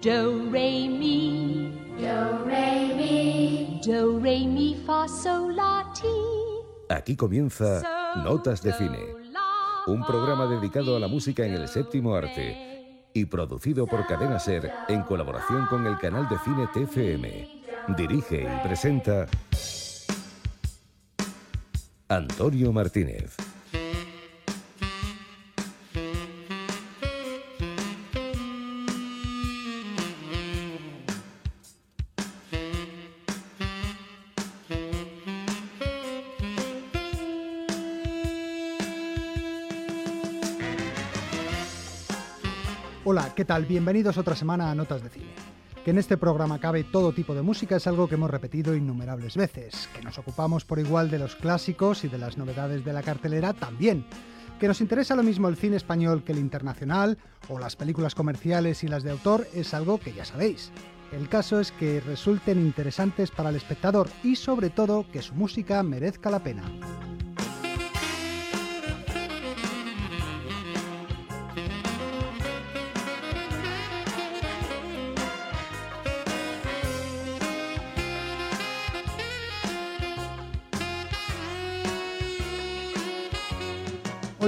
Do, re, mi. Do, re, mi. Do, re, mi, fa, sol, la, ti. Aquí comienza Notas de Cine, un programa dedicado a la música en el séptimo arte y producido por Cadena Ser en colaboración con el canal de cine TFM. Dirige y presenta Antonio Martínez. Tal? Bienvenidos otra semana a Notas de Cine. Que en este programa cabe todo tipo de música es algo que hemos repetido innumerables veces. Que nos ocupamos por igual de los clásicos y de las novedades de la cartelera también. Que nos interesa lo mismo el cine español que el internacional, o las películas comerciales y las de autor, es algo que ya sabéis. El caso es que resulten interesantes para el espectador y sobre todo que su música merezca la pena.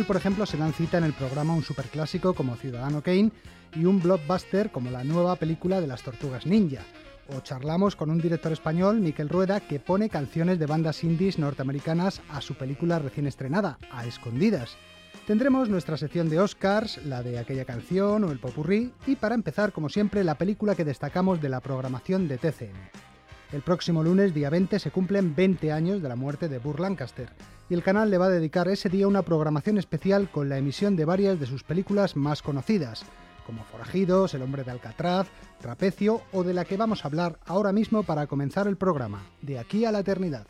Por ejemplo, se dan cita en el programa un superclásico como Ciudadano Kane y un blockbuster como la nueva película de las Tortugas Ninja. O charlamos con un director español, Miquel Rueda, que pone canciones de bandas indies norteamericanas a su película recién estrenada, A Escondidas. Tendremos nuestra sección de Oscars, la de aquella canción o el popurrí, y para empezar, como siempre, la película que destacamos de la programación de TCM. El próximo lunes, día 20, se cumplen 20 años de la muerte de Burr Lancaster, y el canal le va a dedicar ese día una programación especial con la emisión de varias de sus películas más conocidas, como Forajidos, El hombre de Alcatraz, Trapecio o de la que vamos a hablar ahora mismo para comenzar el programa, De aquí a la eternidad.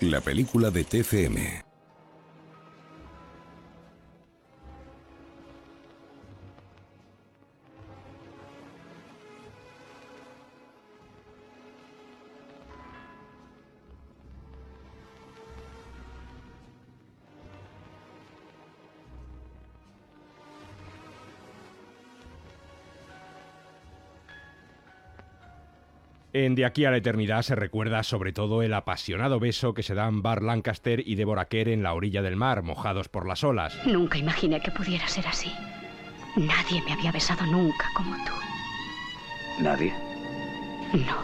La película de TFM. En De aquí a la eternidad se recuerda sobre todo el apasionado beso que se dan Bar Lancaster y Deborah Kerr en la orilla del mar, mojados por las olas. Nunca imaginé que pudiera ser así. Nadie me había besado nunca como tú. ¿Nadie? No,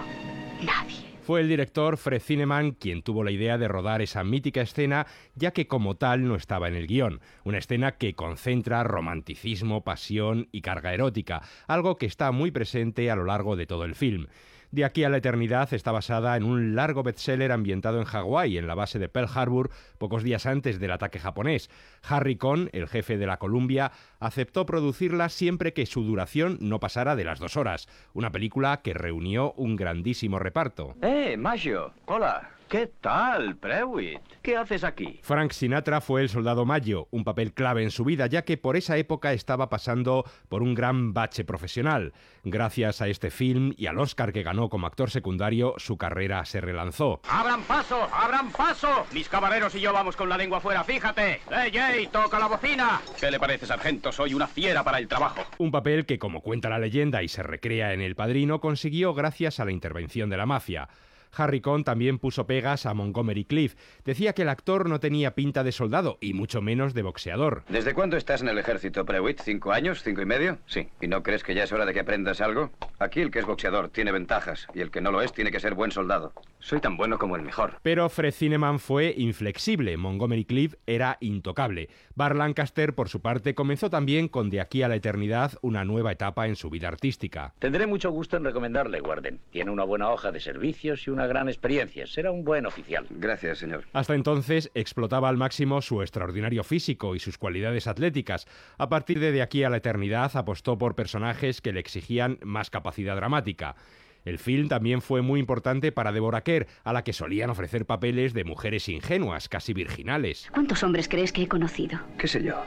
nadie. Fue el director Fred Zinnemann quien tuvo la idea de rodar esa mítica escena, ya que como tal no estaba en el guion. Una escena que concentra romanticismo, pasión y carga erótica, algo que está muy presente a lo largo de todo el film. De aquí a la eternidad está basada en un largo bestseller ambientado en Hawái, en la base de Pearl Harbor, pocos días antes del ataque japonés. Harry Cohn, el jefe de la Columbia, aceptó producirla siempre que su duración no pasara de las dos horas. Una película que reunió un grandísimo reparto. ¡Eh, Maggio! ¡Hola! ¿Qué tal, Prewitt? ¿Qué haces aquí? Frank Sinatra fue el soldado Mayo, un papel clave en su vida, ya que por esa época estaba pasando por un gran bache profesional. Gracias a este film y al Oscar que ganó como actor secundario, su carrera se relanzó. ¡Abran paso! ¡Abran paso! Mis caballeros y yo vamos con la lengua fuera, fíjate. ¡Ey, ey! ¡Toca la bocina! ¿Qué le parece, sargento? Soy una fiera para el trabajo. Un papel que, como cuenta la leyenda y se recrea en El Padrino, consiguió gracias a la intervención de la mafia. Harry Cohn también puso pegas a Montgomery Cliff. Decía que el actor no tenía pinta de soldado y mucho menos de boxeador. ¿Desde cuándo estás en el ejército, Prewitt? ¿Cinco años? ¿Cinco y medio? Sí. ¿Y no crees que ya es hora de que aprendas algo? Aquí el que es boxeador tiene ventajas y el que no lo es tiene que ser buen soldado. Soy tan bueno como el mejor. Pero Fred Zinnemann fue inflexible. Montgomery Cliff era intocable. Bar Lancaster, por su parte, comenzó también con De aquí a la eternidad una nueva etapa en su vida artística. Tendré mucho gusto en recomendarle, Warden. Tiene una buena hoja de servicios y una gran experiencia. Será un buen oficial. Gracias, señor. Hasta entonces explotaba al máximo su extraordinario físico y sus cualidades atléticas. A partir de De aquí a la eternidad apostó por personajes que le exigían más capacidad dramática. El film también fue muy importante para Deborah Kerr, a la que solían ofrecer papeles de mujeres ingenuas, casi virginales. ¿Cuántos hombres crees que he conocido? ¿Qué sé yo?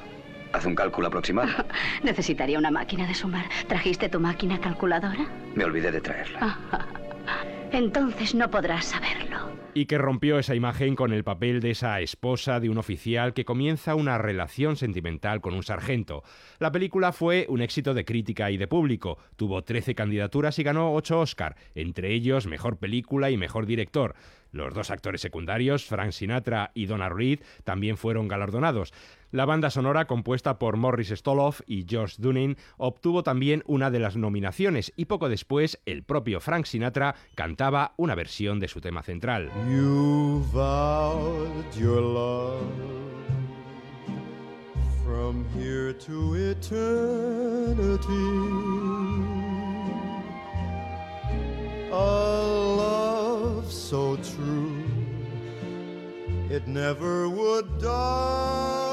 Haz un cálculo aproximado. Necesitaría una máquina de sumar. ¿Trajiste tu máquina calculadora? Me olvidé de traerla. Entonces no podrás saberlo. y que rompió esa imagen con el papel de esa esposa de un oficial que comienza una relación sentimental con un sargento. La película fue un éxito de crítica y de público, tuvo 13 candidaturas y ganó 8 Oscar, entre ellos Mejor Película y Mejor Director. Los dos actores secundarios, Frank Sinatra y Donna Reed, también fueron galardonados. La banda sonora, compuesta por Morris Stoloff y Josh Dunning, obtuvo también una de las nominaciones y poco después el propio Frank Sinatra cantaba una versión de su tema central. so true, it never would die.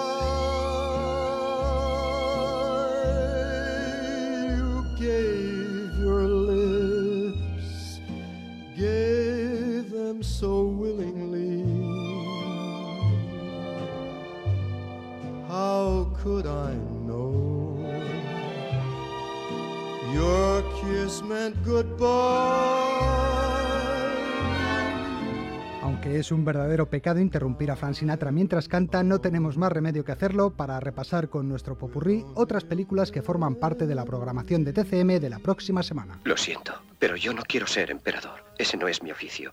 So willingly. How could I know your kiss meant goodbye? Aunque es un verdadero pecado interrumpir a Frank Sinatra mientras canta, no tenemos más remedio que hacerlo para repasar con nuestro popurrí otras películas que forman parte de la programación de TCM de la próxima semana. Lo siento, pero yo no quiero ser emperador. Ese no es mi oficio.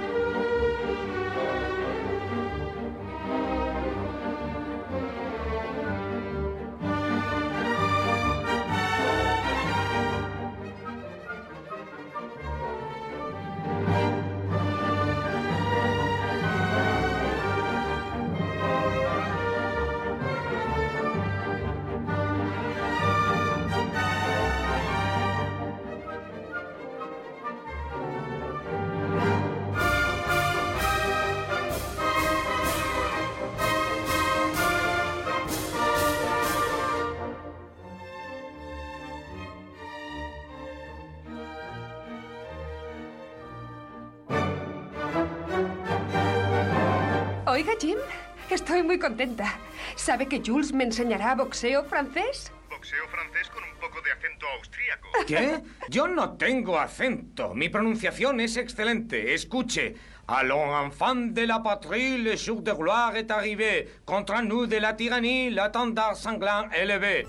Oiga, Jim, estoy muy contenta. ¿Sabe que Jules me enseñará boxeo francés? Boxeo francés con un poco de acento austríaco. ¿Qué? Yo no tengo acento. Mi pronunciación es excelente. Escuche. Allons, enfants de la patrie, le jour de gloire est arrivé. Contre nous de la tyrannie, l'attendard sanglant élevé.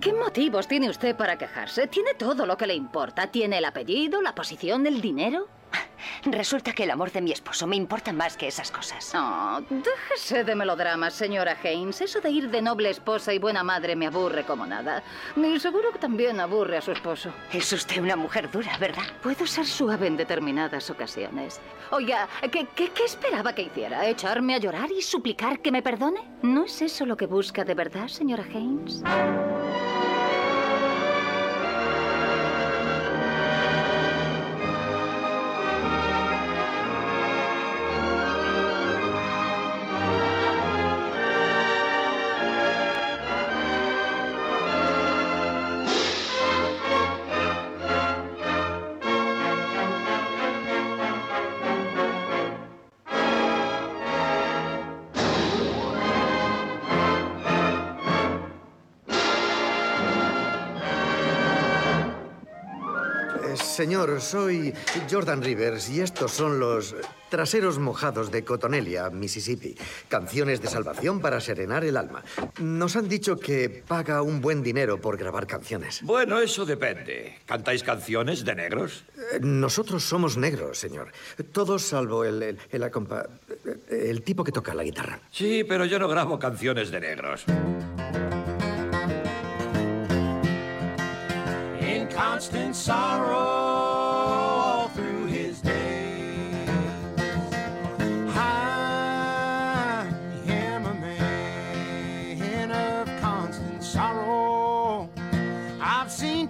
¿Qué motivos tiene usted para quejarse? Tiene todo lo que le importa. Tiene el apellido, la posición, el dinero. Resulta que el amor de mi esposo me importa más que esas cosas. Oh, déjese de melodramas, señora Haynes. Eso de ir de noble esposa y buena madre me aburre como nada. Y seguro que también aburre a su esposo. Es usted una mujer dura, ¿verdad? Puedo ser suave en determinadas ocasiones. Oiga, ¿qué, qué, qué esperaba que hiciera? ¿Echarme a llorar y suplicar que me perdone? ¿No es eso lo que busca de verdad, señora Haynes? Señor, soy Jordan Rivers y estos son los... Traseros mojados de Cotonelia, Mississippi. Canciones de salvación para serenar el alma. Nos han dicho que paga un buen dinero por grabar canciones. Bueno, eso depende. ¿Cantáis canciones de negros? Eh, Nosotros somos negros, señor. Todos salvo el, el, el acompa- el tipo que toca la guitarra. Sí, pero yo no grabo canciones de negros. in constant sorrow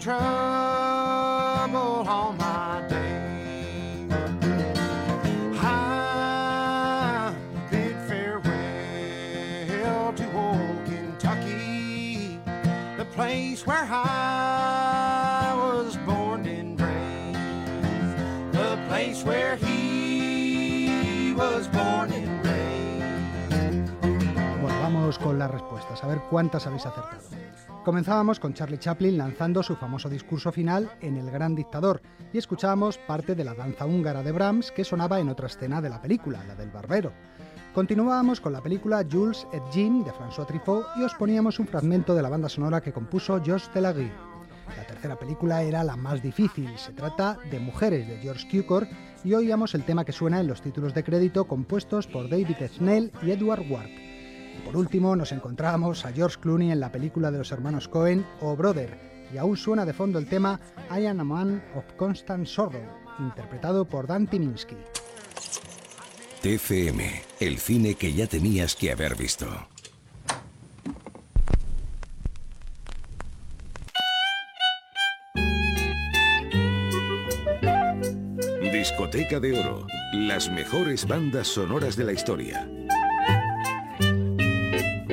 trouble all my. I bid farewell to old Kentucky, the place where I was born and raised, the place where he was born and raised. Bueno, vamos con las respuestas, a ver cuántas habéis acertado. Comenzábamos con Charlie Chaplin lanzando su famoso discurso final en El Gran Dictador y escuchábamos parte de la danza húngara de Brahms que sonaba en otra escena de la película, la del barbero. Continuábamos con la película Jules et Jean de François Truffaut y os poníamos un fragmento de la banda sonora que compuso Georges Delagui. La tercera película era la más difícil, se trata de Mujeres de George Cukor y oíamos el tema que suena en los títulos de crédito compuestos por David Snell y Edward Ward. Y por último nos encontramos a George Clooney en la película de los hermanos Cohen o Brother, y aún suena de fondo el tema I Am a Man of Constant Sorrow, interpretado por Dan Timinsky. TCM, el cine que ya tenías que haber visto. Discoteca de Oro, las mejores bandas sonoras de la historia.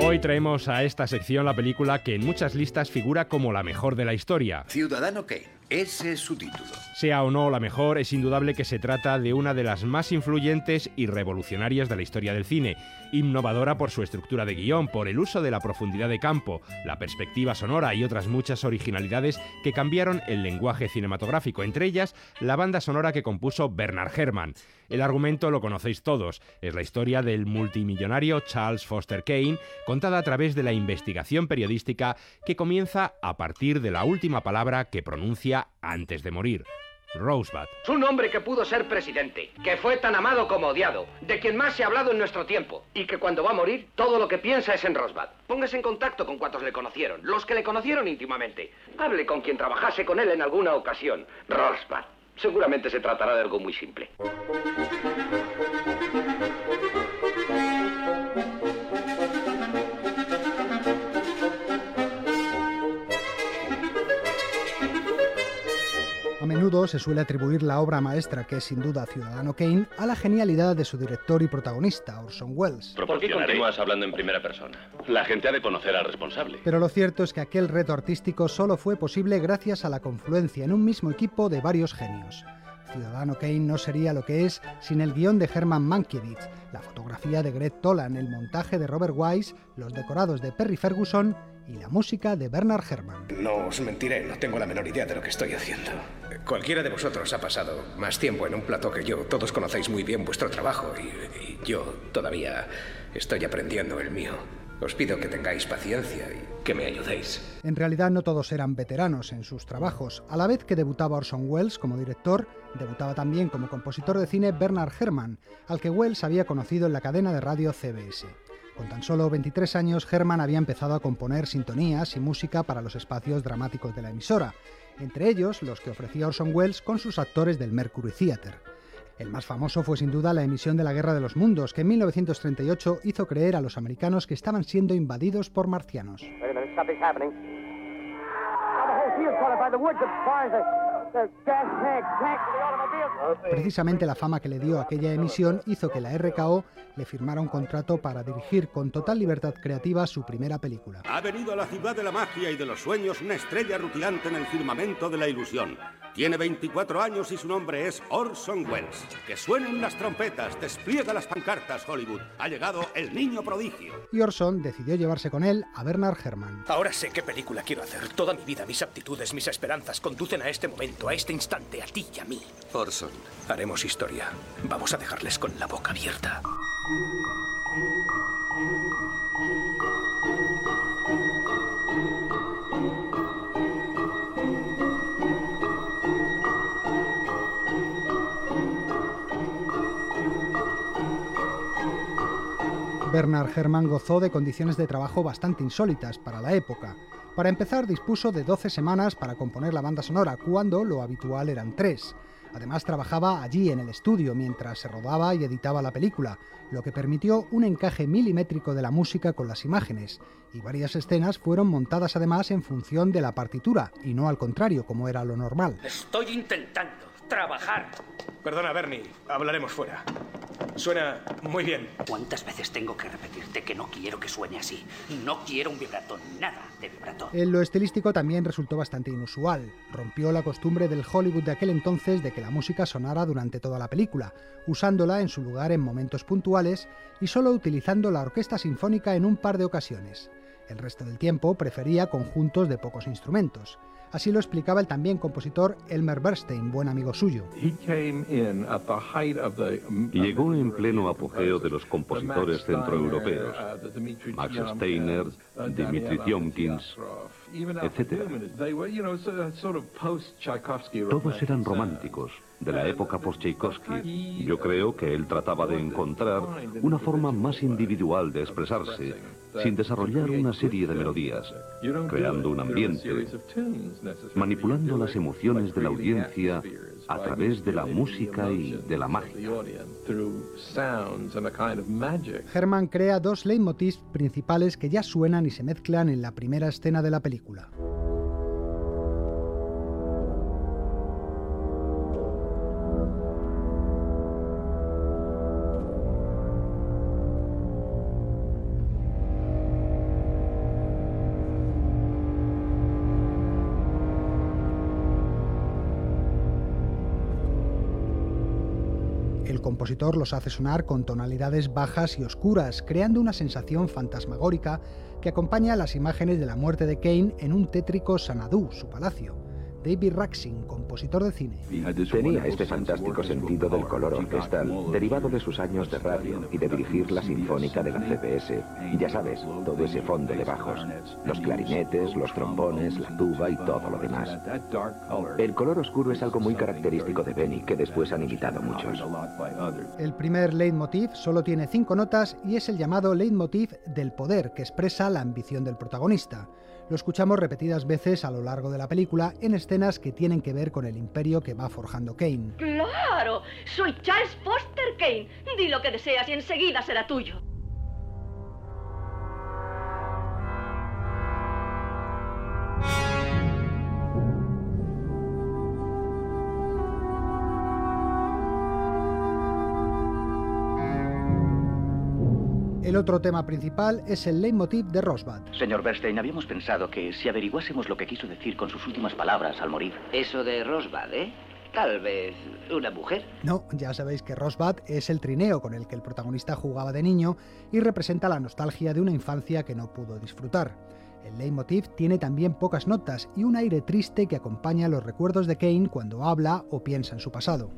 Hoy traemos a esta sección la película que en muchas listas figura como la mejor de la historia. Ciudadano Kane, ese es su título. Sea o no la mejor, es indudable que se trata de una de las más influyentes y revolucionarias de la historia del cine, innovadora por su estructura de guion, por el uso de la profundidad de campo, la perspectiva sonora y otras muchas originalidades que cambiaron el lenguaje cinematográfico, entre ellas la banda sonora que compuso Bernard Herrmann. El argumento lo conocéis todos, es la historia del multimillonario Charles Foster Kane, contada a través de la investigación periodística que comienza a partir de la última palabra que pronuncia antes de morir. Rosebud. Un hombre que pudo ser presidente, que fue tan amado como odiado, de quien más se ha hablado en nuestro tiempo, y que cuando va a morir, todo lo que piensa es en Rosbud. Póngase en contacto con cuantos le conocieron, los que le conocieron íntimamente. Hable con quien trabajase con él en alguna ocasión. Rosbud. Seguramente se tratará de algo muy simple. Menudo se suele atribuir la obra maestra que es sin duda Ciudadano Kane a la genialidad de su director y protagonista, Orson Welles. ¿Por qué continúas hablando en primera persona? La gente ha de conocer al responsable. Pero lo cierto es que aquel reto artístico solo fue posible gracias a la confluencia en un mismo equipo de varios genios. Ciudadano Kane no sería lo que es sin el guion de Herman Mankiewicz, la fotografía de Greg Tolan, el montaje de Robert Wise, los decorados de Perry Ferguson y la música de Bernard Herrmann. No os mentiré, no tengo la menor idea de lo que estoy haciendo. Cualquiera de vosotros ha pasado más tiempo en un plató que yo. Todos conocéis muy bien vuestro trabajo y, y yo todavía estoy aprendiendo el mío. Os pido que tengáis paciencia y que me ayudéis. En realidad no todos eran veteranos en sus trabajos. A la vez que debutaba Orson Welles como director, debutaba también como compositor de cine Bernard Herrmann, al que Welles había conocido en la cadena de radio CBS. Con tan solo 23 años, Herrmann había empezado a componer sintonías y música para los espacios dramáticos de la emisora, entre ellos los que ofrecía Orson Welles con sus actores del Mercury Theatre. El más famoso fue sin duda la emisión de la Guerra de los Mundos, que en 1938 hizo creer a los americanos que estaban siendo invadidos por marcianos. Precisamente la fama que le dio aquella emisión hizo que la RKO le firmara un contrato para dirigir con total libertad creativa su primera película. Ha venido a la ciudad de la magia y de los sueños una estrella rutilante en el firmamento de la ilusión. Tiene 24 años y su nombre es Orson Welles. Que suenen las trompetas, despliega las pancartas, Hollywood. Ha llegado el niño prodigio. Y Orson decidió llevarse con él a Bernard Herrmann. Ahora sé qué película quiero hacer. Toda mi vida, mis aptitudes, mis esperanzas conducen a este momento, a este instante, a ti y a mí. Orson. Haremos historia. Vamos a dejarles con la boca abierta. Bernard Herrmann gozó de condiciones de trabajo bastante insólitas para la época. Para empezar, dispuso de 12 semanas para componer la banda sonora, cuando lo habitual eran tres. Además, trabajaba allí en el estudio mientras se rodaba y editaba la película, lo que permitió un encaje milimétrico de la música con las imágenes, y varias escenas fueron montadas además en función de la partitura, y no al contrario, como era lo normal. Estoy intentando trabajar. Perdona, Bernie, hablaremos fuera. Suena muy bien. ¿Cuántas veces tengo que repetirte que no quiero que suene así? No quiero un vibrato, nada de vibrato. En lo estilístico también resultó bastante inusual. Rompió la costumbre del Hollywood de aquel entonces de que la música sonara durante toda la película, usándola en su lugar en momentos puntuales y solo utilizando la orquesta sinfónica en un par de ocasiones. El resto del tiempo prefería conjuntos de pocos instrumentos. Así lo explicaba el también compositor Elmer Bernstein, buen amigo suyo. Llegó en pleno apogeo de los compositores centroeuropeos, Max Steiner, Dmitri Tiomkins, etc. Todos eran románticos, de la época post-Tchaikovsky. Yo creo que él trataba de encontrar una forma más individual de expresarse, sin desarrollar una serie de melodías, creando un ambiente, manipulando las emociones de la audiencia a través de la música y de la magia. Herman crea dos leitmotivs principales que ya suenan y se mezclan en la primera escena de la película. Los hace sonar con tonalidades bajas y oscuras, creando una sensación fantasmagórica que acompaña las imágenes de la muerte de Kane en un tétrico Sanadú, su palacio. David Raksin, compositor de cine. Tenía este fantástico sentido del color orquestal, derivado de sus años de radio y de dirigir la Sinfónica de la CBS. Y ya sabes, todo ese fondo de bajos. Los clarinetes, los trombones, la tuba y todo lo demás. El color oscuro es algo muy característico de Benny, que después han imitado muchos. El primer leitmotiv solo tiene cinco notas y es el llamado leitmotiv del poder, que expresa la ambición del protagonista. Lo escuchamos repetidas veces a lo largo de la película en escenas que tienen que ver con el imperio que va forjando Kane. ¡Claro! Soy Charles Foster Kane. Di lo que deseas y enseguida será tuyo. El otro tema principal es el leitmotiv de Rosbud. Señor Bernstein, habíamos pensado que si averiguásemos lo que quiso decir con sus últimas palabras al morir. Eso de Rosbud, ¿eh? Tal vez una mujer. No, ya sabéis que Rosbud es el trineo con el que el protagonista jugaba de niño y representa la nostalgia de una infancia que no pudo disfrutar. El leitmotiv tiene también pocas notas y un aire triste que acompaña los recuerdos de Kane cuando habla o piensa en su pasado.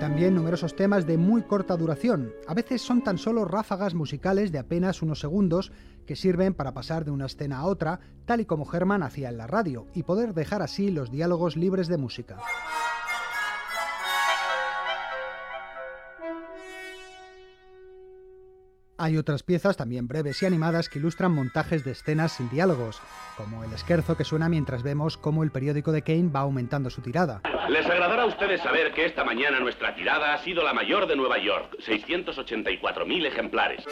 También numerosos temas de muy corta duración. A veces son tan solo ráfagas musicales de apenas unos segundos que sirven para pasar de una escena a otra, tal y como Herman hacía en la radio, y poder dejar así los diálogos libres de música. Hay otras piezas también breves y animadas que ilustran montajes de escenas sin diálogos, como el esquerzo que suena mientras vemos cómo el periódico de Kane va aumentando su tirada. Les agradará a ustedes saber que esta mañana nuestra tirada ha sido la mayor de Nueva York, 684.000 ejemplares.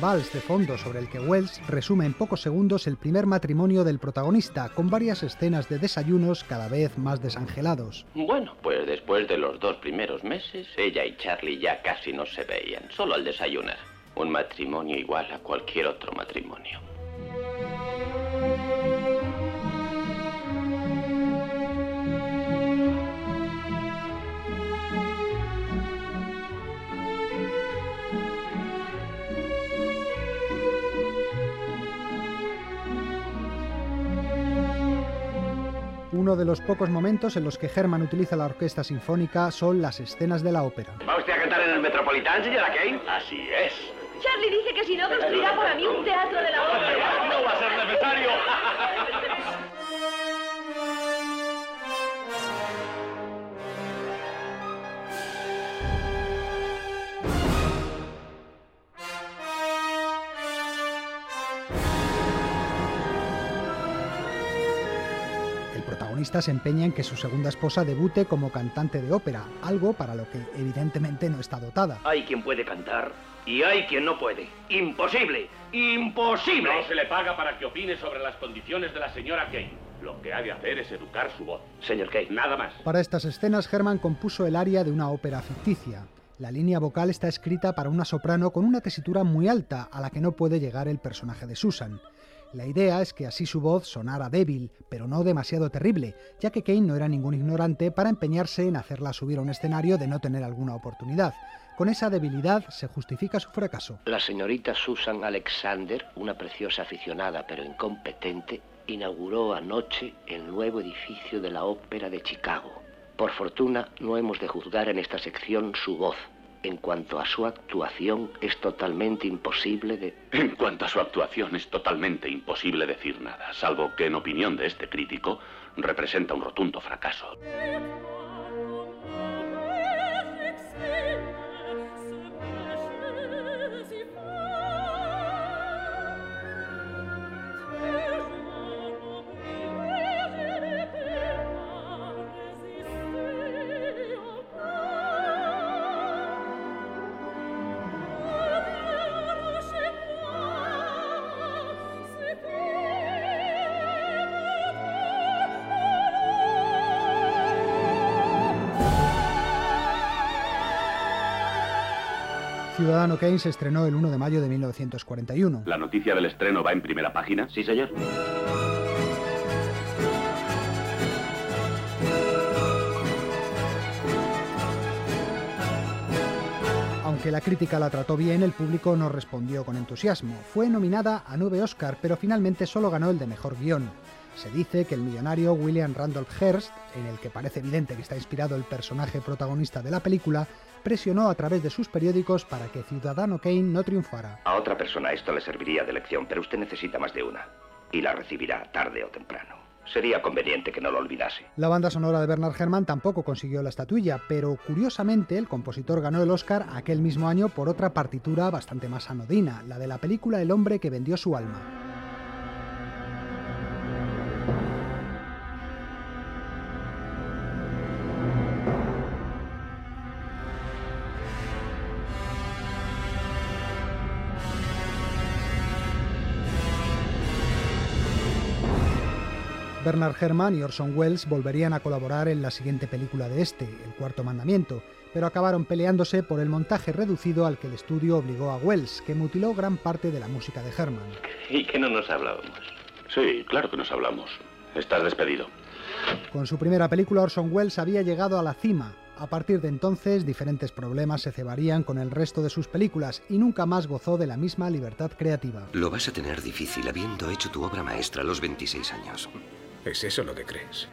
Vals de fondo sobre el que Wells resume en pocos segundos el primer matrimonio del protagonista, con varias escenas de desayunos cada vez más desangelados. Bueno, pues después de los dos primeros meses, ella y Charlie ya casi no se veían, solo al desayunar. Un matrimonio igual a cualquier otro matrimonio. Uno de los pocos momentos en los que Herman utiliza la orquesta sinfónica son las escenas de la ópera. ¿Va usted a cantar en el Metropolitan, señora Kane? Así es. Charlie dice que si no construirá para mí un teatro de la ópera. No va a ser necesario. protagonista se empeña en que su segunda esposa debute como cantante de ópera, algo para lo que evidentemente no está dotada. Hay quien puede cantar y hay quien no puede. ¡Imposible! ¡Imposible! No se le paga para que opine sobre las condiciones de la señora Kane. Lo que ha de hacer es educar su voz. Señor Kane. Nada más. Para estas escenas, Herman compuso el aria de una ópera ficticia. La línea vocal está escrita para una soprano con una tesitura muy alta a la que no puede llegar el personaje de Susan. La idea es que así su voz sonara débil, pero no demasiado terrible, ya que Kane no era ningún ignorante para empeñarse en hacerla subir a un escenario de no tener alguna oportunidad. Con esa debilidad se justifica su fracaso. La señorita Susan Alexander, una preciosa aficionada pero incompetente, inauguró anoche el nuevo edificio de la Ópera de Chicago. Por fortuna, no hemos de juzgar en esta sección su voz. En cuanto a su actuación, es totalmente imposible de... En cuanto a su actuación, es totalmente imposible decir nada, salvo que en opinión de este crítico representa un rotundo fracaso. Ciudadano Kane se estrenó el 1 de mayo de 1941. ¿La noticia del estreno va en primera página? Sí, señor. Aunque la crítica la trató bien, el público no respondió con entusiasmo. Fue nominada a nueve Oscar, pero finalmente solo ganó el de mejor guion. Se dice que el millonario William Randolph Hearst, en el que parece evidente que está inspirado el personaje protagonista de la película, presionó a través de sus periódicos para que Ciudadano Kane no triunfara. A otra persona esto le serviría de lección, pero usted necesita más de una. Y la recibirá tarde o temprano. Sería conveniente que no lo olvidase. La banda sonora de Bernard Herrmann tampoco consiguió la estatuilla, pero curiosamente el compositor ganó el Oscar aquel mismo año por otra partitura bastante más anodina, la de la película El hombre que vendió su alma. Bernard Herrmann y Orson Welles volverían a colaborar en la siguiente película de este, El Cuarto Mandamiento, pero acabaron peleándose por el montaje reducido al que el estudio obligó a Welles, que mutiló gran parte de la música de Herrmann. ¿Y que no nos hablábamos? Sí, claro que nos hablamos. Estás despedido. Con su primera película, Orson Welles había llegado a la cima. A partir de entonces, diferentes problemas se cebarían con el resto de sus películas y nunca más gozó de la misma libertad creativa. Lo vas a tener difícil habiendo hecho tu obra maestra a los 26 años. ¿Es eso lo que crees?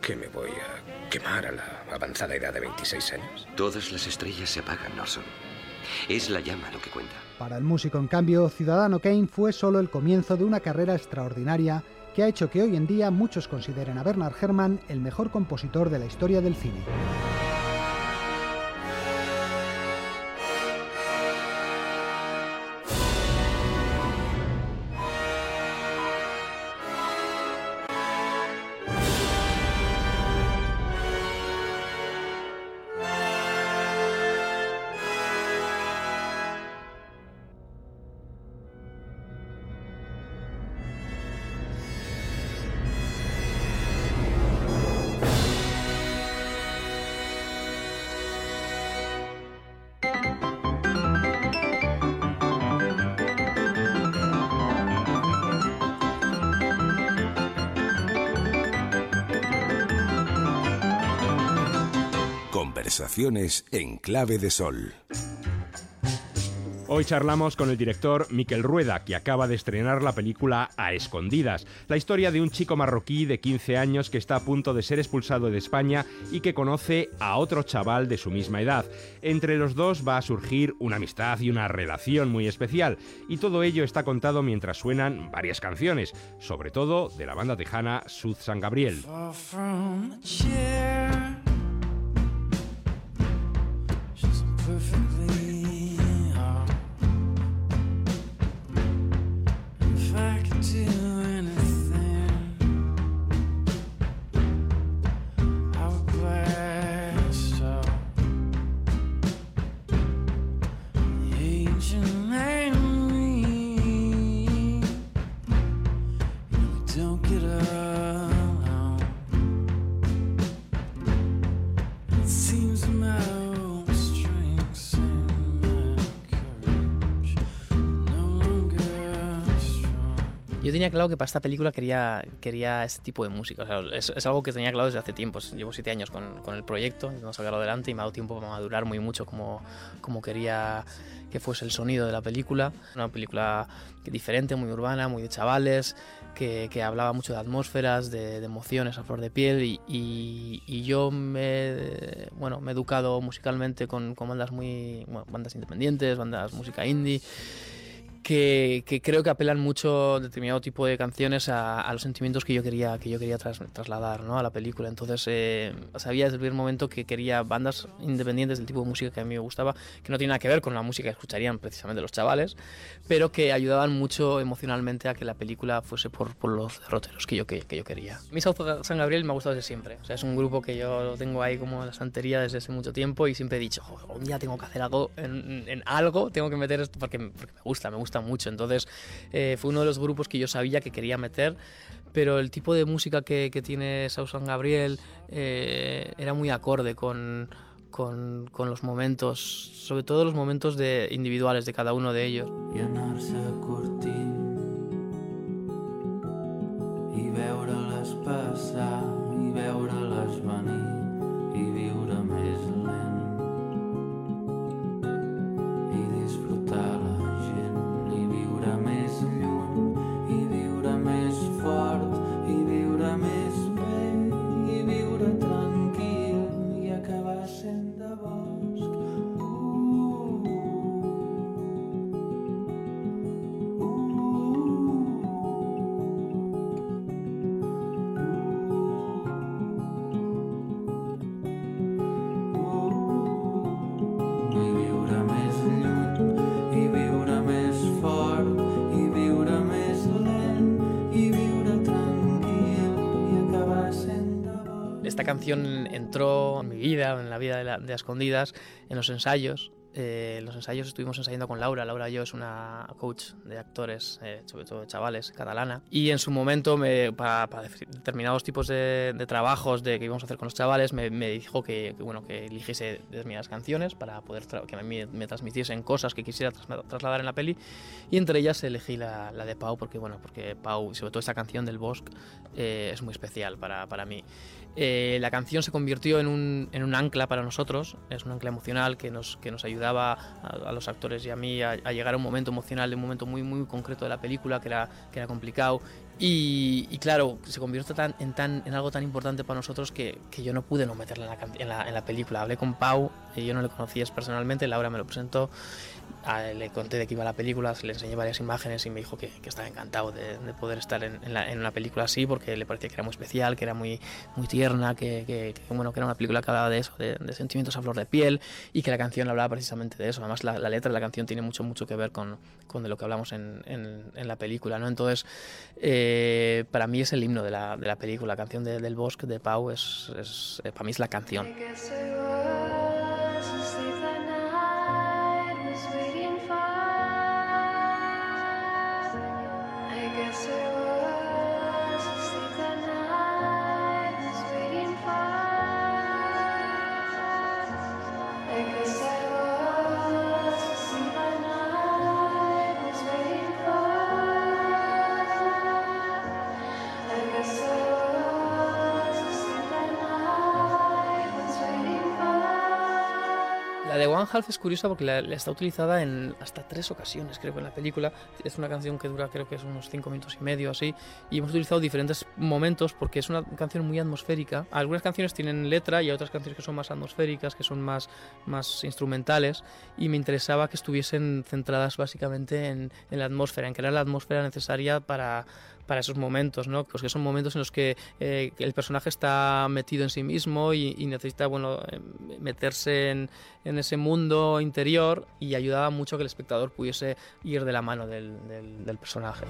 ¿Que me voy a quemar a la avanzada edad de 26 años? Todas las estrellas se apagan, Orson. Es la llama lo que cuenta. Para el músico, en cambio, Ciudadano Kane fue solo el comienzo de una carrera extraordinaria que ha hecho que hoy en día muchos consideren a Bernard Herrmann el mejor compositor de la historia del cine. En clave de sol. Hoy charlamos con el director Miquel Rueda, que acaba de estrenar la película A Escondidas, la historia de un chico marroquí de 15 años que está a punto de ser expulsado de España y que conoce a otro chaval de su misma edad. Entre los dos va a surgir una amistad y una relación muy especial, y todo ello está contado mientras suenan varias canciones, sobre todo de la banda tejana Sud San Gabriel. Yo tenía claro que para esta película quería, quería este tipo de música. es, algo que tenía claro desde hace tiempo. Llevo siete años con, con el proyecto, no sacarlo adelante y me ha dado tiempo para madurar muy mucho como, como quería que fuese el sonido de la película. Una película diferente, muy urbana, muy de chavales, que, que hablaba mucho de atmósferas, de, emociones a flor de piel y, y, yo me, bueno, me he educado musicalmente con, con bandas muy bandas independientes, bandas música indie que, creo que apelan mucho a determinado tipo de canciones a, los sentimientos que yo quería, que yo quería trasladar ¿no? a la película. Entonces eh, sabía desde el primer momento que quería bandas independientes del tipo de música que a mí me gustaba, que no tiene nada que ver con la música que escucharían precisamente los chavales, pero que ayudaban mucho emocionalmente a que la película fuese por, por los derroteros que yo, que, yo quería. Mi South San Gabriel me ha gustado desde siempre. O sea, es un grupo que yo lo tengo ahí como en la santería desde hace mucho tiempo y siempre he dicho, un día tengo que hacer algo en, en algo, tengo que meter esto porque, porque me gusta, me gusta mucho. Entonces eh, fue uno de los grupos que yo sabía que quería meter, pero el tipo de música que, tiene Sausan Gabriel eh, era muy acorde con, con, los momentos, sobre todo los momentos de, individuales de cada uno de ellos. Canción entró en mi vida, en la vida de, la, de Escondidas, en los ensayos. Eh, en los ensayos estuvimos ensayando con Laura. Laura yo es una coach de actores, eh, sobre todo de chavales, catalana. Y en su momento, me, para, determinados tipos de, trabajos de que íbamos a hacer con los chavales, me, dijo que, bueno, que eligiese determinadas canciones para poder que mí me transmitiesen cosas que quisiera trasladar en la peli. Y entre ellas elegí la, la, de Pau porque, bueno, porque Pau, sobre todo esta canción del Bosque, eh, es muy especial para, para mí. Eh, la canción se convirtió en un, en un, ancla para nosotros, es un ancla emocional que nos, que nos ayudaba a, los actores y a mí a, llegar a un momento emocional, de un momento muy, muy concreto de la película que era, que era complicado. Y, claro, se convirtió en, tan, en algo tan importante para nosotros que, yo no pude no meterla en la, en la, película. Hablé con Pau, y yo no le conocía personalmente, Laura me lo presentó le conté de qué iba la película, le enseñé varias imágenes y me dijo que, que estaba encantado de, poder estar en, en, una película así porque le parecía que era muy especial, que era muy, muy tierna, que, que, bueno, que era una película que hablaba de eso, de, sentimientos a flor de piel y que la canción hablaba precisamente de eso. Además, la, letra de la canción tiene mucho, mucho que ver con, con de lo que hablamos en, en la película. ¿no? Entonces, eh, para mí es el himno de la, de la película. La canción del bosque de Pau es, es, para mí es la canción. One Half es curiosa porque la, está utilizada en hasta tres ocasiones, creo que en la película. Es una canción que dura, creo que es unos cinco minutos y medio así. Y hemos utilizado diferentes momentos porque es una canción muy atmosférica. Algunas canciones tienen letra y otras canciones que son más atmosféricas, que son más, más instrumentales. Y me interesaba que estuviesen centradas básicamente en, en la atmósfera, en crear la atmósfera necesaria para para esos momentos, ¿no? Pues que son momentos en los que eh, el personaje está metido en sí mismo y, necesita, bueno, eh, meterse en, ese mundo interior y ayudaba mucho que el espectador pudiese ir de la mano del, del personaje.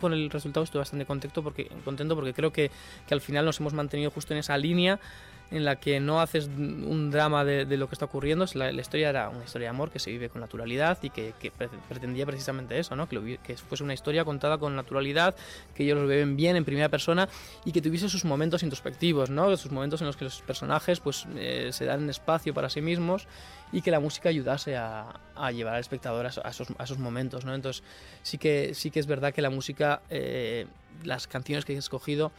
Con el resultado estoy bastante contento porque, contento porque creo que, que al final nos hemos mantenido justo en esa línea en la que no haces un drama de, lo que está ocurriendo. La, la, historia era una historia de amor que se vive con naturalidad y que, pretendía precisamente eso, ¿no? que, que, fuese una historia contada con naturalidad, que ellos lo viven bien en primera persona y que tuviese sus momentos introspectivos, ¿no? sus momentos en los que los personajes pues, eh, se dan espacio para sí mismos y que la música ayudase a, llevar al espectador a, esos, a, esos, momentos. ¿no? Entonces sí que, sí que es verdad que la música, eh, las canciones que he escogido,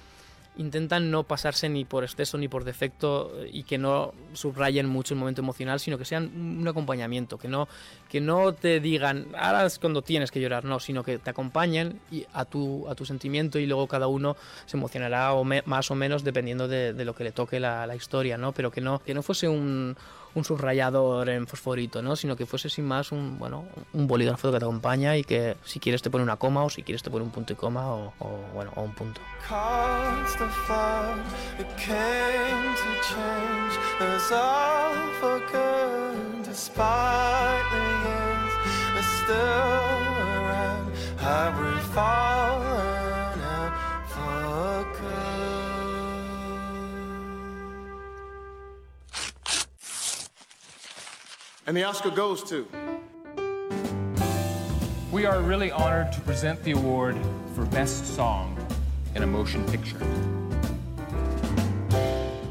intentan no pasarse ni por exceso ni por defecto eh, y que no subrayen mucho el momento emocional, sino que sean un acompañamiento, que no, que no te digan, ahora es cuando tienes que llorar, no, sino que te acompañen y a, tu, a tu sentimiento y luego cada uno se emocionará o más o menos dependiendo de, lo que le toque la, la, historia, ¿no? Pero que no, que no fuese un, un subrayador en fosforito, ¿no? Sino que fuese sin más un, bueno, un bolígrafo que te acompaña y que si quieres te pone una coma o si quieres te pone un punto y coma o, o bueno, o un punto. the flood it came to change. Us all for good despite the years it's still around. I would fall out for good and the Oscar goes to? We are really honored to present the award for Best Song. In a Motion Picture.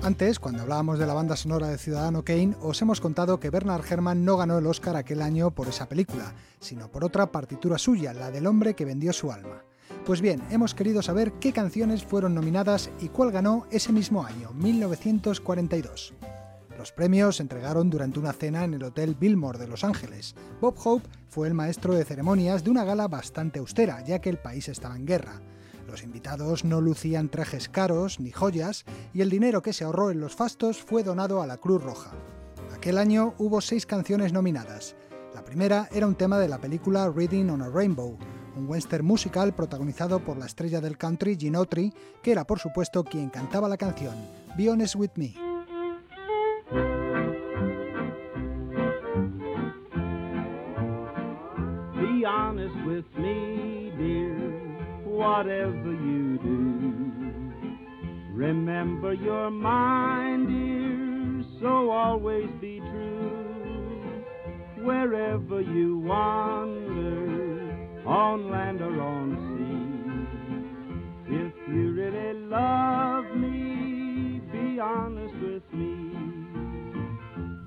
Antes, cuando hablábamos de la banda sonora de Ciudadano Kane, os hemos contado que Bernard Herrmann no ganó el Oscar aquel año por esa película, sino por otra partitura suya, la del hombre que vendió su alma. Pues bien, hemos querido saber qué canciones fueron nominadas y cuál ganó ese mismo año, 1942. Los premios se entregaron durante una cena en el Hotel Billmore de Los Ángeles. Bob Hope fue el maestro de ceremonias de una gala bastante austera, ya que el país estaba en guerra. Los invitados no lucían trajes caros ni joyas y el dinero que se ahorró en los fastos fue donado a la Cruz Roja. Aquel año hubo seis canciones nominadas. La primera era un tema de la película Reading on a Rainbow, un western musical protagonizado por la estrella del country Autry, que era por supuesto quien cantaba la canción Be Honest With Me. Whatever you do. Remember your mind, dear, so always be true. Wherever you wander, on land or on sea,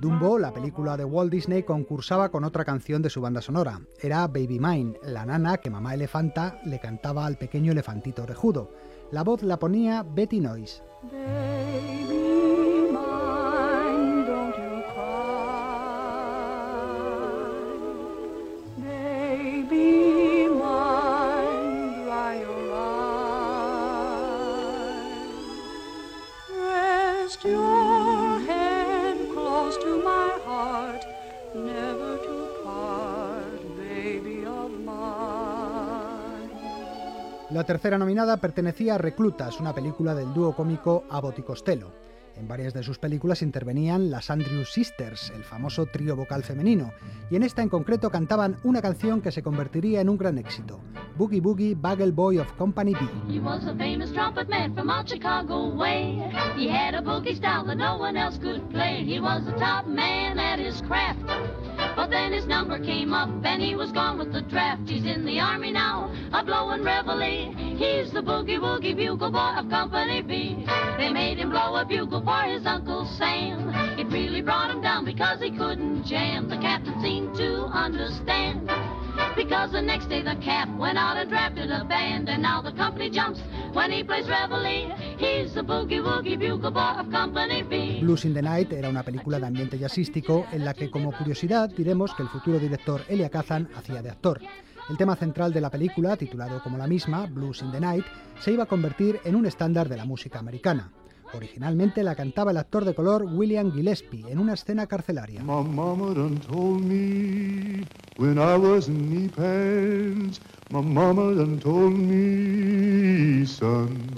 Dumbo, la película de Walt Disney, concursaba con otra canción de su banda sonora. Era Baby Mine, la nana que mamá elefanta le cantaba al pequeño elefantito orejudo. La voz la ponía Betty Noyes. La tercera nominada pertenecía a Reclutas, una película del dúo cómico Abbott y Costello. En varias de sus películas intervenían las Andrews Sisters, el famoso trío vocal femenino, y en esta en concreto cantaban una canción que se convertiría en un gran éxito, Boogie Boogie Bagel Boy of Company B. He was a famous trumpet man from out Chicago way. He had a boogie style that no one else could play. He was the top man at his craft. But then his number came up and he was gone with the draft. He's in the army now, a blowing reveille. He's the boogie woogie bugle boy of Company B. They made him blow a bugle for his Uncle Sam. It really brought him down because he couldn't jam. The captain seemed to understand. Because the next day the cap went out and drafted a band. And now the company jumps when he plays reveille. He's the boogie woogie bugle boy of Company B. Blues in the Night era una película de ambiente jazzístico en la que, como curiosidad, diremos que el futuro director Elia Kazan hacía de actor. El tema central de la película, titulado como la misma, Blues in the Night, se iba a convertir en un estándar de la música americana. Originalmente la cantaba el actor de color William Gillespie en una escena carcelaria. Mama mama told me, son.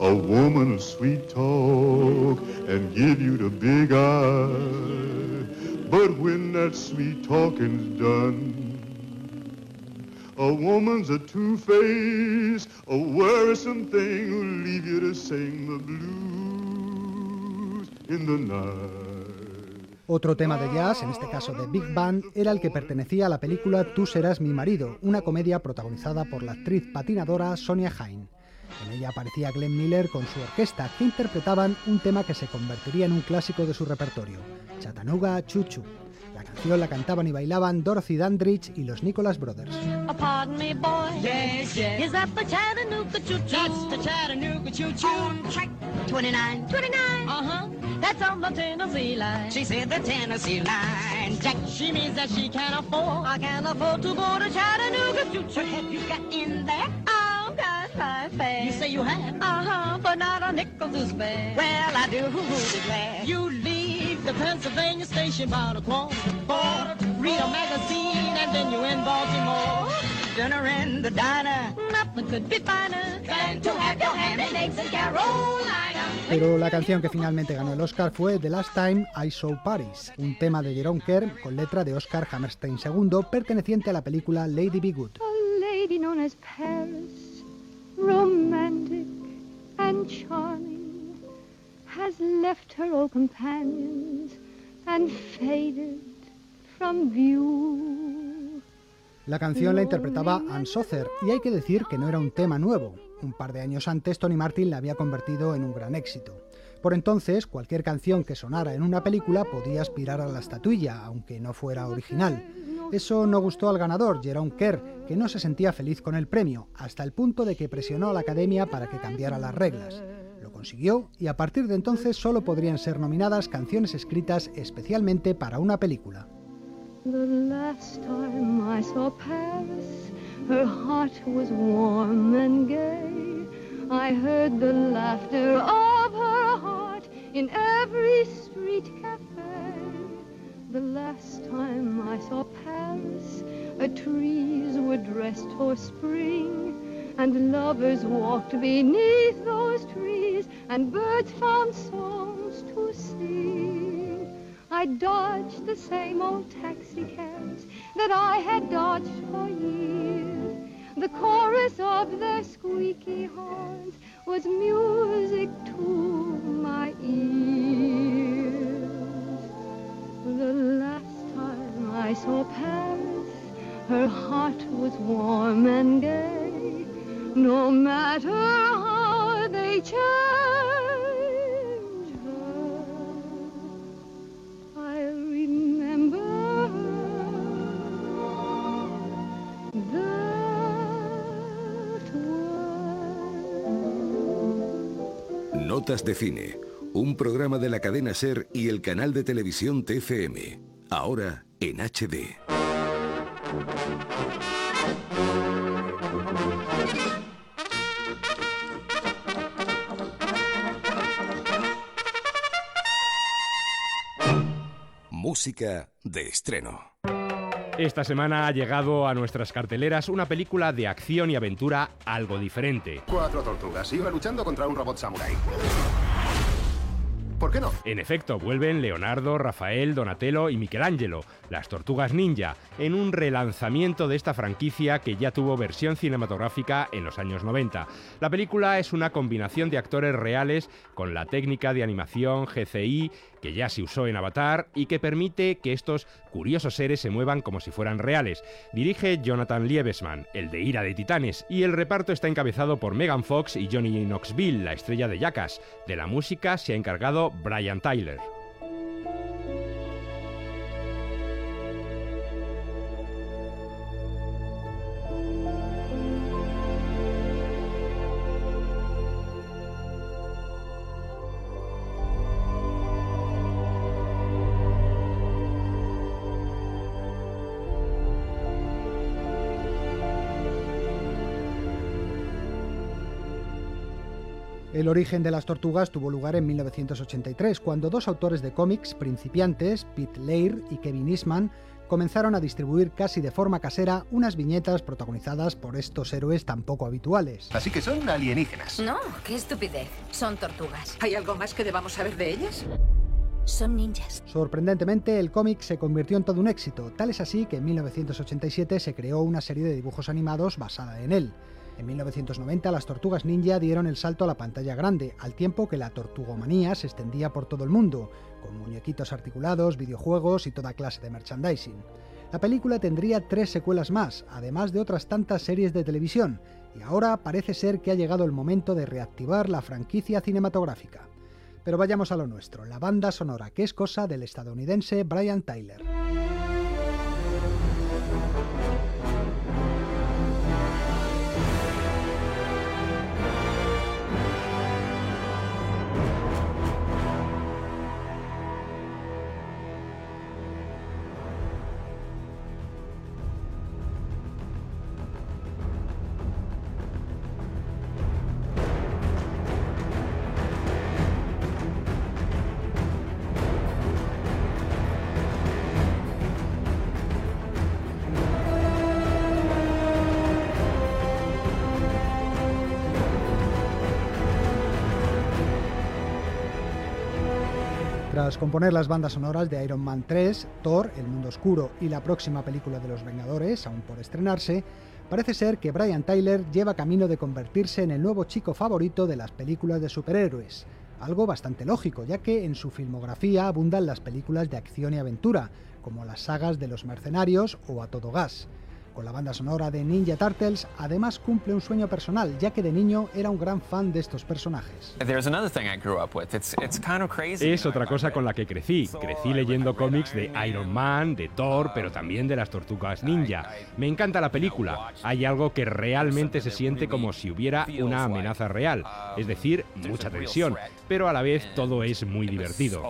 A woman of sweet talk and give you the big eye. But when that sweet talking's done, a woman's a two-faced, a worrisome thing who'll leave you to sing the blues in the night. Otro tema de jazz, en este caso de Big Band, era el que pertenecía a la película Tú serás mi marido, una comedia protagonizada por la actriz patinadora Sonia Hine. En ella aparecía Glenn Miller con su orquesta, que interpretaban un tema que se convertiría en un clásico de su repertorio, Chattanooga Chuchu. La canción la cantaban y bailaban Dorothy Dandridge y los Nicholas Brothers. Oh, pardon me, boy. Yes, yes. Is that the Chattanooga choo choo? That's the Chattanooga choo-choo. On track 29. 29? Uh-huh. That's on the Tennessee line. She said the Tennessee line. Jack, she means that she can't afford. I can't afford to go to Chattanooga choo choo. What have you got in there? Got my fare. You say you have? Uh-huh, but not a nickel to spare. Well, I do declare. You leave the Pennsylvania station about a quarter four. Read a magazine and then you're in Baltimore. Dinner in the diner. Nothing could be finer than to have your ham and eggs in Carolina. Pero la canción que finalmente ganó el Oscar fue The Last Time I Saw Paris, un tema de Jerome Kerr con letra de Oscar Hammerstein II, perteneciente a la película Lady Be Good. A lady known as Paris, romantic and charming, has left her old companions and faded from view. La canción la interpretaba Ann Sother y hay que decir que no era un tema nuevo. Un par de años antes Tony Martin la había convertido en un gran éxito. Por entonces, cualquier canción que sonara en una película podía aspirar a la estatuilla, aunque no fuera original. Eso no gustó al ganador, Jerome Kerr, que no se sentía feliz con el premio, hasta el punto de que presionó a la academia para que cambiara las reglas. Lo consiguió y a partir de entonces solo podrían ser nominadas canciones escritas especialmente para una película. In every street cafe. The last time I saw Paris, the trees were dressed for spring, and lovers walked beneath those trees, and birds found songs to sing. I dodged the same old taxi cabs that I had dodged for years. The chorus of their squeaky horns was music to my was warm and gay. No matter how they change her, I remember Notas de Cine, un programa de la cadena Ser y el canal de televisión TFM, ahora en HD. Música de estreno. Esta semana ha llegado a nuestras carteleras una película de acción y aventura algo diferente. Cuatro tortugas iba luchando contra un robot samurai. En efecto, vuelven Leonardo, Rafael, Donatello y Michelangelo, las Tortugas Ninja, en un relanzamiento de esta franquicia que ya tuvo versión cinematográfica en los años 90. La película es una combinación de actores reales con la técnica de animación GCI que ya se usó en Avatar y que permite que estos curiosos seres se muevan como si fueran reales. Dirige Jonathan Liebesman, el de Ira de Titanes, y el reparto está encabezado por Megan Fox y Johnny Knoxville, la estrella de Jackass. De la música se ha encargado Brian Tyler. El origen de las tortugas tuvo lugar en 1983, cuando dos autores de cómics principiantes, Pete Lair y Kevin Eastman, comenzaron a distribuir casi de forma casera unas viñetas protagonizadas por estos héroes tan poco habituales. Así que son alienígenas. No, qué estupidez. Son tortugas. ¿Hay algo más que debamos saber de ellas? Son ninjas. Sorprendentemente, el cómic se convirtió en todo un éxito, tal es así que en 1987 se creó una serie de dibujos animados basada en él. En 1990 las tortugas ninja dieron el salto a la pantalla grande, al tiempo que la tortugomanía se extendía por todo el mundo, con muñequitos articulados, videojuegos y toda clase de merchandising. La película tendría tres secuelas más, además de otras tantas series de televisión, y ahora parece ser que ha llegado el momento de reactivar la franquicia cinematográfica. Pero vayamos a lo nuestro, la banda sonora, que es cosa del estadounidense Brian Tyler. Tras componer las bandas sonoras de Iron Man 3, Thor, El Mundo Oscuro y la próxima película de los Vengadores, aún por estrenarse, parece ser que Brian Tyler lleva camino de convertirse en el nuevo chico favorito de las películas de superhéroes. Algo bastante lógico, ya que en su filmografía abundan las películas de acción y aventura, como las sagas de los mercenarios o A Todo Gas. Con la banda sonora de Ninja Turtles, además cumple un sueño personal, ya que de niño era un gran fan de estos personajes. Es otra cosa con la que crecí. Crecí leyendo cómics de Iron Man, de Thor, pero también de las tortugas ninja. Me encanta la película. Hay algo que realmente se siente como si hubiera una amenaza real, es decir, mucha tensión, pero a la vez todo es muy divertido.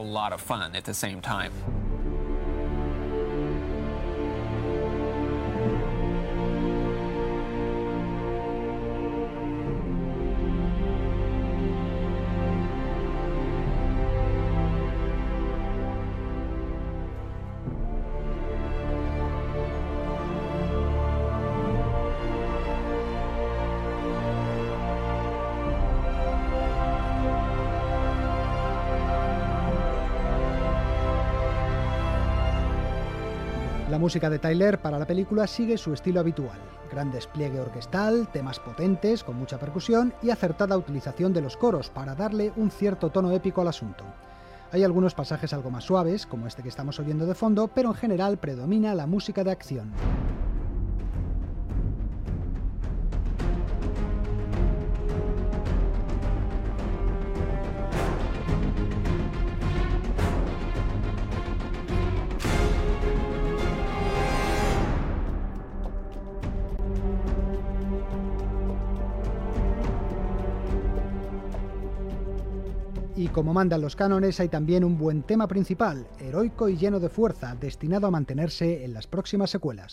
Música de Tyler para la película sigue su estilo habitual, gran despliegue orquestal, temas potentes con mucha percusión y acertada utilización de los coros para darle un cierto tono épico al asunto. Hay algunos pasajes algo más suaves, como este que estamos oyendo de fondo, pero en general predomina la música de acción. Como mandan los cánones, hay también un buen tema principal, heroico y lleno de fuerza, destinado a mantenerse en las próximas secuelas.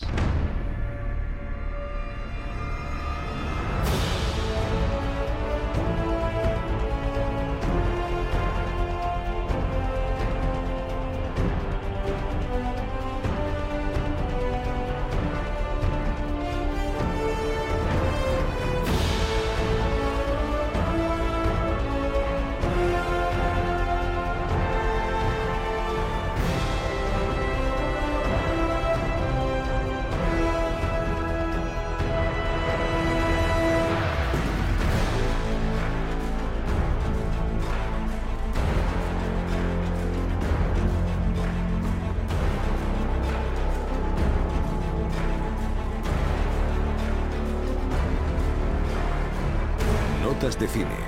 Notas de Cine,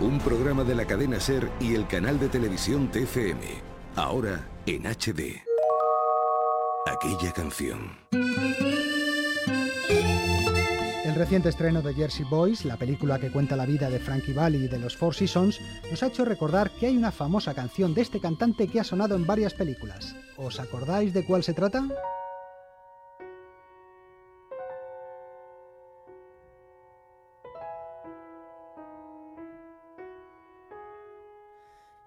un programa de la cadena Ser y el canal de televisión TFM. Ahora en HD. Aquella canción. El reciente estreno de Jersey Boys, la película que cuenta la vida de Frankie Valli y de los Four Seasons, nos ha hecho recordar que hay una famosa canción de este cantante que ha sonado en varias películas. ¿Os acordáis de cuál se trata?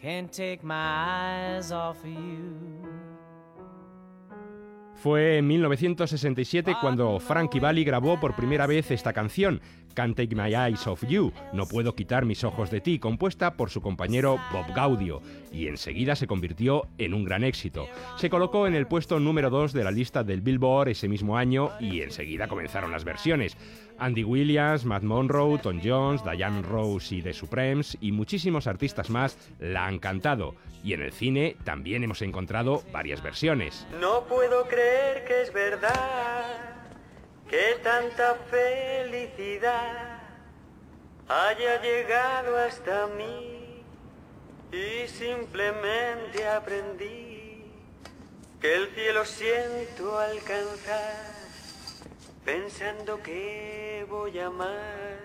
Can't take my eyes off of you. Fue en 1967 cuando Frankie Valli grabó por primera vez esta canción, Can't Take My Eyes Off You, No Puedo Quitar Mis Ojos de Ti, compuesta por su compañero Bob Gaudio, y enseguida se convirtió en un gran éxito. Se colocó en el puesto número 2 de la lista del Billboard ese mismo año y enseguida comenzaron las versiones. Andy Williams, Matt Monroe, Tom Jones, Diane Rose y The Supremes y muchísimos artistas más la han cantado. Y en el cine también hemos encontrado varias versiones. No puedo creer que es verdad que tanta felicidad haya llegado hasta mí y simplemente aprendí que el cielo siento alcanzar pensando que voy a amar,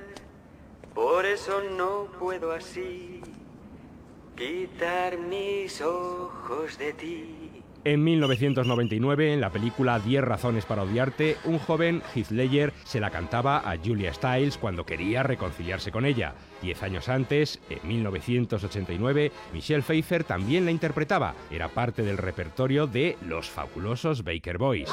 por eso no puedo así quitar mis ojos de ti. En 1999, en la película 10 razones para odiarte, un joven Heath Ledger se la cantaba a Julia Stiles cuando quería reconciliarse con ella. Diez años antes, en 1989, Michelle Pfeiffer también la interpretaba. Era parte del repertorio de Los fabulosos Baker Boys.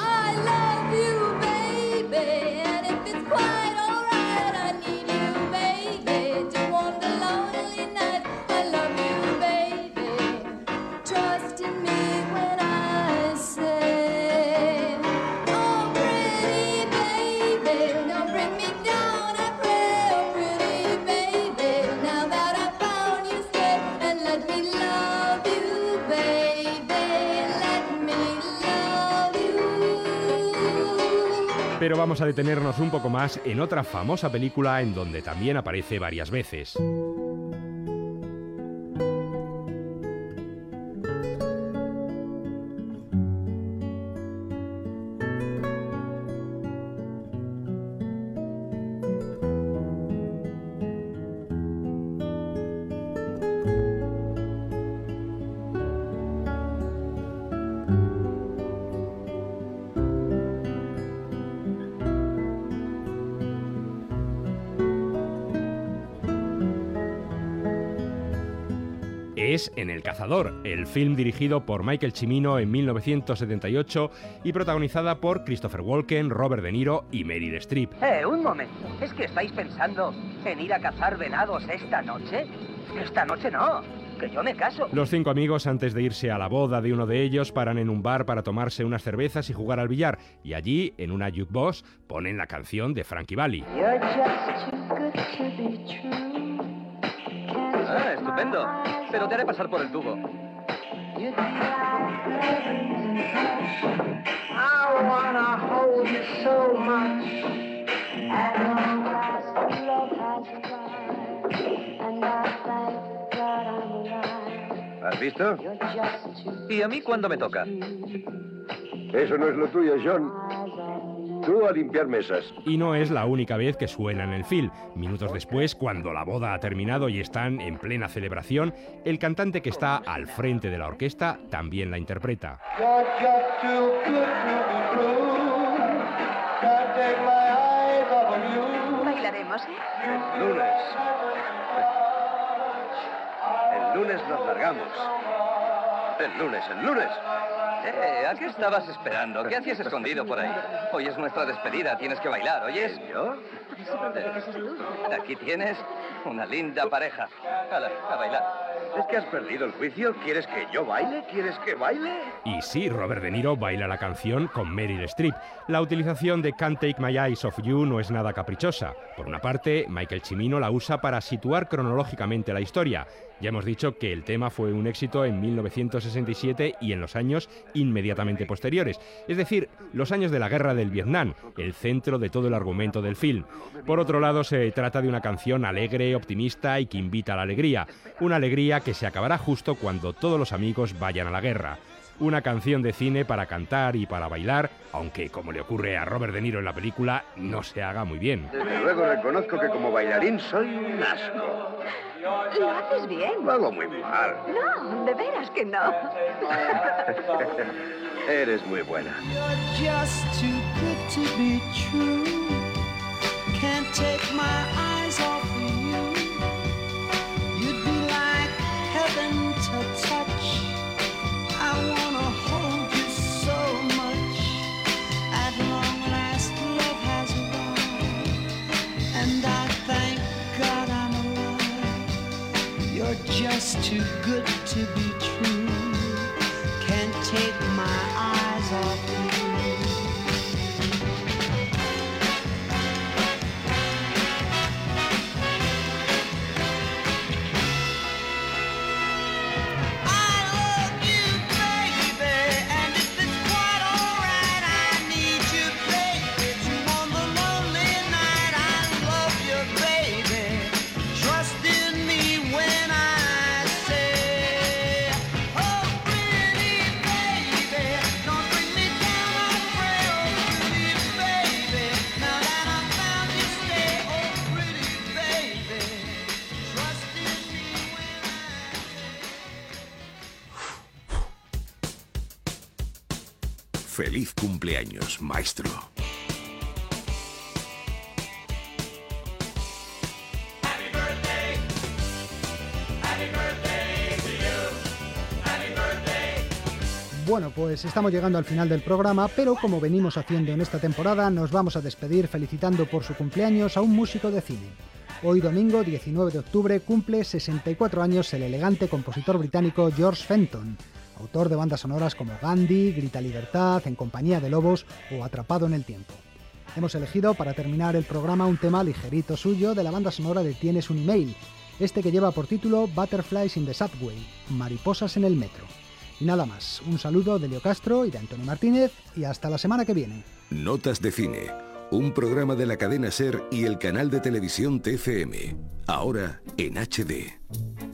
Pero vamos a detenernos un poco más en otra famosa película en donde también aparece varias veces. Cazador, el film dirigido por Michael Cimino en 1978 y protagonizada por Christopher Walken, Robert De Niro y Meryl Streep. Eh, un momento. ¿Es que estáis pensando en ir a cazar venados esta noche? Esta noche no. Que yo me caso. Los cinco amigos, antes de irse a la boda de uno de ellos, paran en un bar para tomarse unas cervezas y jugar al billar. Y allí, en una jukebox, ponen la canción de Frankie Valli. Ah, estupendo. Pero te haré pasar por el tubo. ¿Has visto? ¿Y a mí cuándo me toca? Eso no es lo tuyo, John. Tú a limpiar mesas. Y no es la única vez que suena en el film. Minutos después, cuando la boda ha terminado y están en plena celebración, el cantante que está al frente de la orquesta también la interpreta. ¿Bailaremos? El lunes. El lunes nos largamos. El lunes, el lunes. Eh, ¿a qué estabas esperando? ¿Qué hacías escondido por ahí? Hoy es nuestra despedida, tienes que bailar, ¿oyes? ¿Yo? Aquí tienes una linda pareja. Hala, a bailar. ¿Es que has perdido el juicio? ¿Quieres que yo baile? ¿Quieres que baile? Y sí, Robert De Niro baila la canción con Meryl Streep. La utilización de Can't Take My Eyes Off You no es nada caprichosa. Por una parte, Michael Cimino la usa para situar cronológicamente la historia. Ya hemos dicho que el tema fue un éxito en 1967 y en los años inmediatamente posteriores, es decir, los años de la guerra del Vietnam, el centro de todo el argumento del film. Por otro lado, se trata de una canción alegre, optimista y que invita a la alegría, una alegría que se acabará justo cuando todos los amigos vayan a la guerra. Una canción de cine para cantar y para bailar, aunque como le ocurre a Robert De Niro en la película, no se haga muy bien. Desde luego reconozco que como bailarín soy un asco. Lo haces bien. Lo hago muy mal. No, de veras que no. Eres muy buena. just too good to be true. Can't take my just too good to be true. Cumpleaños, maestro. Bueno, pues estamos llegando al final del programa, pero como venimos haciendo en esta temporada, nos vamos a despedir felicitando por su cumpleaños a un músico de cine. Hoy domingo 19 de octubre cumple 64 años el elegante compositor británico George Fenton, autor de bandas sonoras como Gandhi, Grita Libertad, En compañía de lobos o Atrapado en el tiempo. Hemos elegido para terminar el programa un tema ligerito suyo de la banda sonora de Tienes un email, este que lleva por título Butterflies in the Subway, Mariposas en el metro. Y nada más, un saludo de Leo Castro y de Antonio Martínez y hasta la semana que viene. Notas de cine. Un programa de la cadena Ser y el canal de televisión TFM. Ahora en HD.